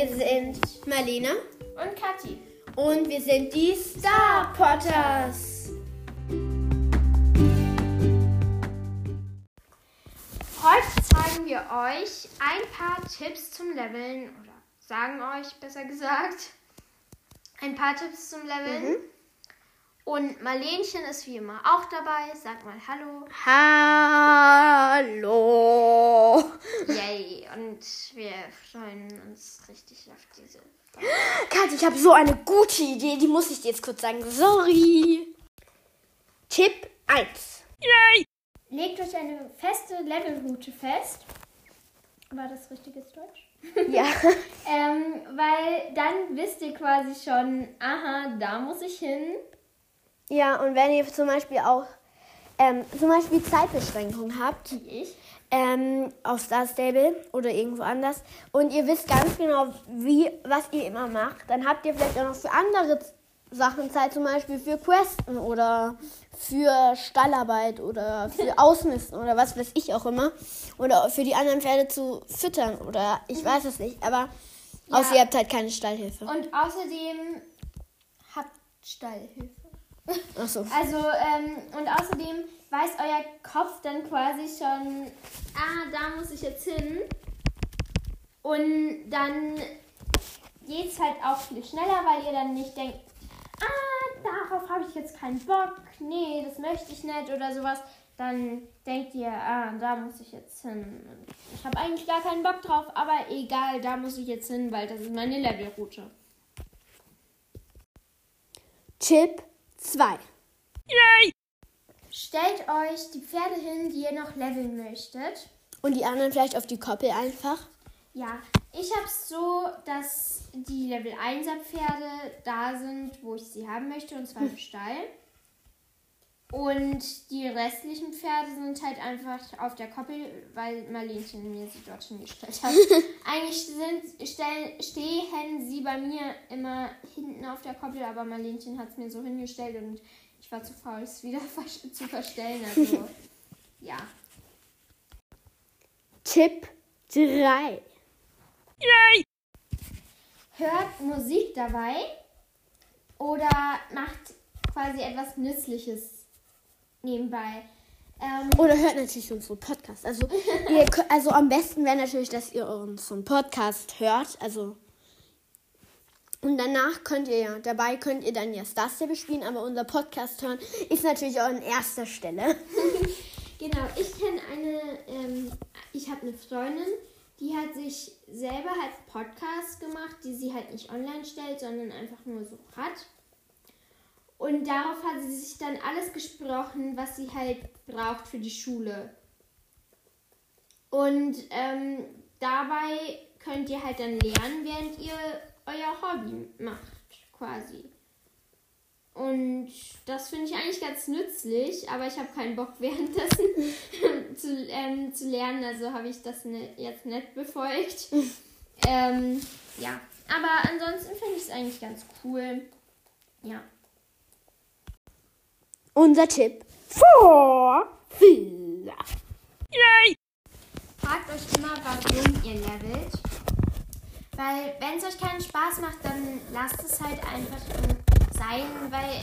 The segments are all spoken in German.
Wir sind Marlene und Kathi. und wir sind die Star Potters. Heute zeigen wir euch ein paar Tipps zum Leveln oder sagen euch besser gesagt ein paar Tipps zum Leveln. Und Marlenchen ist wie immer auch dabei. Sag mal Hallo. Hallo. Yay. Und wir freuen uns richtig auf diese. Kat, ich habe so eine gute Idee, die muss ich dir jetzt kurz sagen. Sorry. Tipp 1. Legt euch eine feste Levelroute fest. War das richtiges Deutsch? Ja. Ähm, weil dann wisst ihr quasi schon, aha, da muss ich hin. Ja, und wenn ihr zum Beispiel auch ähm, zum Beispiel Zeitbeschränkungen habt, Wie ich. ähm, auf Star Stable oder irgendwo anders und ihr wisst ganz genau, wie, was ihr immer macht, dann habt ihr vielleicht auch noch für andere Sachen Zeit, zum Beispiel für Questen oder für Stallarbeit oder für Ausmisten oder was weiß ich auch immer. Oder für die anderen Pferde zu füttern oder ich weiß es nicht, aber Ja. außer ihr habt halt keine Stallhilfe. Und außerdem habt Stallhilfe. Achso. Also, ähm, und außerdem weiß euer Kopf dann quasi schon, ah, da muss ich jetzt hin. Und dann geht es halt auch viel schneller, weil ihr dann nicht denkt, ah, darauf habe ich jetzt keinen Bock, nee, das möchte ich nicht oder sowas. Dann denkt ihr, ah, da muss ich jetzt hin. Ich habe eigentlich gar keinen Bock drauf, aber egal, da muss ich jetzt hin, weil das ist meine Levelroute. Tipp 2. Stellt euch die Pferde hin, die ihr noch leveln möchtet. Und die anderen vielleicht auf die Koppel einfach. Ja, ich habe es so, dass die Level 1er Pferde da sind, wo ich sie haben möchte, und zwar im Stall. Und die restlichen Pferde sind halt einfach auf der Koppel, weil Marlenchen mir sie dort hingestellt hat. Eigentlich sind, stellen, stehen sie bei mir immer hinten auf der Koppel, aber Marlenchen hat es mir so hingestellt und ich war zu faul, es wieder zu verstellen. Also, ja. Tipp 3. hört Musik dabei oder macht quasi etwas Nützliches nebenbei. Ähm, Oder hört natürlich unseren Podcast. Also, ihr, also am besten wäre natürlich, dass ihr unseren Podcast hört. Also und danach könnt ihr ja, dabei könnt ihr dann ja Star Stable spielen, aber unser Podcast hören ist natürlich auch an erster Stelle. genau, ich kenne eine, ähm, ich habe eine Freundin, die hat sich selber halt Podcast gemacht, die sie halt nicht online stellt, sondern einfach nur so hat. Und darauf hat sie sich dann alles gesprochen, was sie halt braucht für die Schule. Und ähm, dabei könnt ihr halt dann lernen, während ihr euer Hobby macht, quasi. Und das finde ich eigentlich ganz nützlich, aber ich habe keinen Bock währenddessen zu, ähm, zu lernen, also habe ich das ne, jetzt nicht befolgt. ähm, ja, aber ansonsten finde ich es eigentlich ganz cool. Ja. Unser Tipp for Villa. Fragt euch immer, warum ihr levelt. Weil, wenn es euch keinen Spaß macht, dann lasst es halt einfach sein. Weil,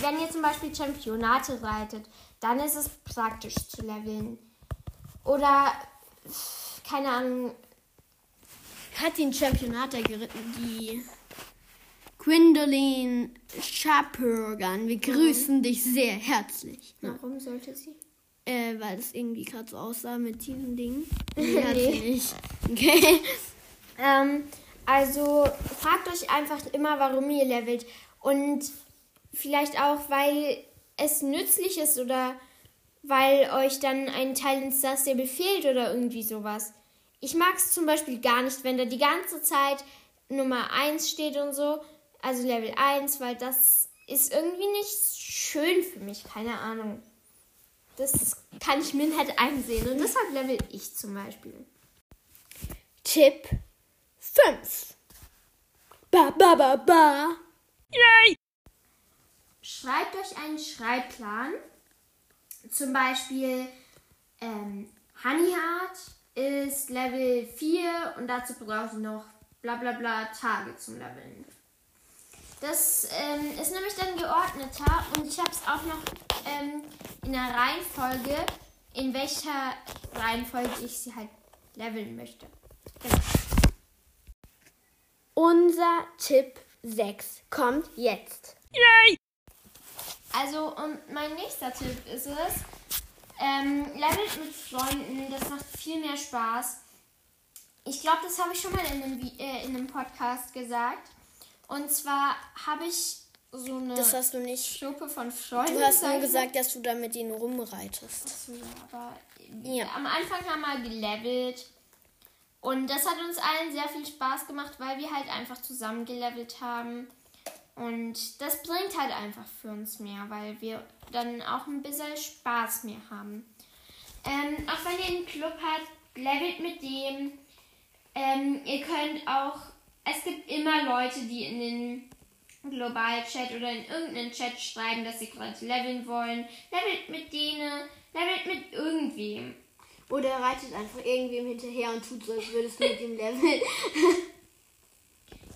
wenn ihr zum Beispiel Championate reitet, dann ist es praktisch zu leveln. Oder, keine Ahnung, Hat den Championata geritten, die Gwendolyn Schapurgan. Wir grüßen dich sehr herzlich. warum sollte sie? Äh, weil es irgendwie gerade so aussah mit diesem Ding. Nee, hat sie nicht. Okay. Ähm, also fragt euch einfach immer, warum ihr levelt. Und vielleicht auch, weil es nützlich ist oder weil euch dann ein Teil ins Star Stable fehlt oder irgendwie sowas. Ich mag es zum Beispiel gar nicht, wenn da die ganze Zeit Nummer 1 steht und so. Also Level 1, weil das ist irgendwie nicht schön für mich. Keine Ahnung. Das kann ich mir nicht einsehen. Und deshalb level ich zum Beispiel. Tipp 5. Ba, ba, ba, ba. Schreibt euch einen Schreibplan. Zum Beispiel ähm, Honeyheart ist Level 4 und dazu braucht ihr noch bla bla bla Tage zum Leveln. Das ähm, ist nämlich dann geordneter und ich habe es auch noch ähm, in der Reihenfolge, in welcher Reihenfolge ich sie halt leveln möchte. Genau. Unser Tipp 6 kommt jetzt. Also, und mein nächster Tipp ist es, ähm, levelt mit Freunden, das macht viel mehr Spaß. Ich glaube, das habe ich schon mal in einem, äh, in einem Podcast gesagt. Und zwar habe ich so eine Das hast du nicht. Gruppe von Freunden. Du hast nur gesagt, dass du da mit ihnen rumreitest. Achso, ja, aber Ja. am Anfang haben wir gelevelt. Und das hat uns allen sehr viel Spaß gemacht, weil wir halt einfach zusammen gelevelt haben. Und das bringt halt einfach für uns mehr, weil wir dann auch ein bisschen Spaß mehr haben. Ähm, auch wenn ihr einen Club habt, levelt mit dem. Ähm, ihr könnt auch, es gibt immer Leute, die in den Global-Chat oder in irgendeinen Chat schreiben, dass sie gerade leveln wollen. Levelt mit denen, levelt mit irgendwem. Oder er reitet einfach irgendwem hinterher und tut so, als würdest du mit ihm leveln.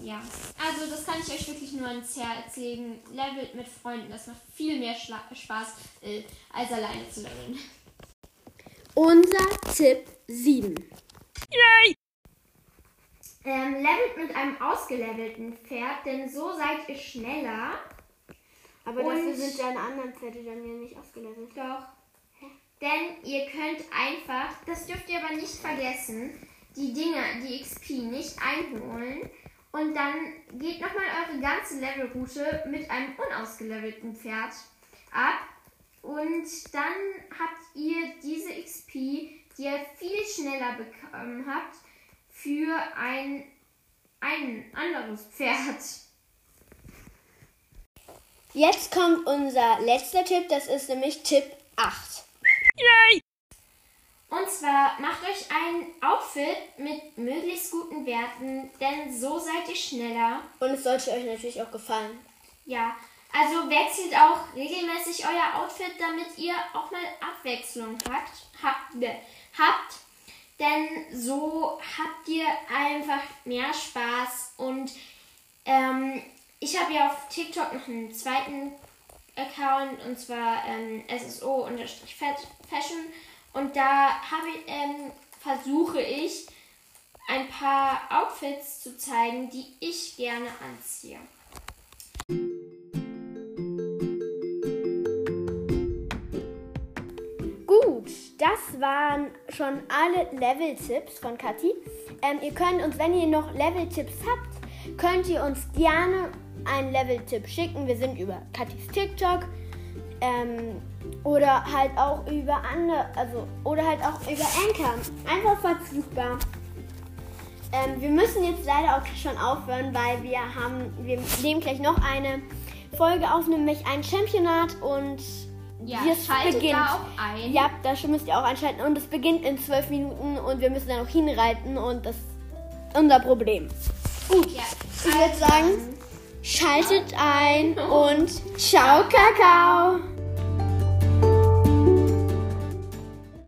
Ja, also das kann ich euch wirklich nur ans Herz legen. Levelt mit Freunden, das macht viel mehr Schla Spaß, äh, als alleine zu leveln. Unser Tipp 7. Ähm, levelt mit einem ausgelevelten Pferd, denn so seid ihr schneller. Aber Und- dafür sind deine anderen Pferde dann ja nicht ausgelevelt. Doch. Denn ihr könnt einfach, das dürft ihr aber nicht vergessen, die Dinger, die XP nicht einholen. Und dann geht nochmal eure ganze Levelroute mit einem unausgelevelten Pferd ab. Und dann habt ihr diese XP, die ihr viel schneller bekommen habt, für ein, ein anderes Pferd. Jetzt kommt unser letzter Tipp, das ist nämlich Tipp 8. Und zwar macht euch ein Outfit mit möglichst guten Werten, denn so seid ihr schneller. Und es sollte euch natürlich auch gefallen. Ja, also wechselt auch regelmäßig euer Outfit, damit ihr auch mal Abwechslung habt. Habt, habt denn so habt ihr einfach mehr Spaß. Und ähm, ich habe ja auf TikTok noch einen zweiten Account und zwar ähm, SSO-Fashion. Und da ich, ähm, versuche ich ein paar Outfits zu zeigen, die ich gerne anziehe. Gut, das waren schon alle Level-Tipps von Kathi. Ähm, ihr könnt uns, wenn ihr noch Level-Tipps habt, könnt ihr uns gerne einen Level-Tipp schicken. Wir sind über Kathis TikTok ähm, oder halt auch über andere, also oder halt auch über Anchor. Einfach verfügbar. Ähm, wir müssen jetzt leider auch schon aufhören, weil wir haben, wir nehmen gleich noch eine Folge auf, nämlich ein Championat und Ja, es schaltet beginnt. da auch ein. Ja, da müsst ihr auch einschalten und es beginnt in zwölf Minuten und wir müssen dann auch hinreiten und das ist unser Problem. Gut, Ja. ich würde sagen, schaltet ein und ciao Kakao.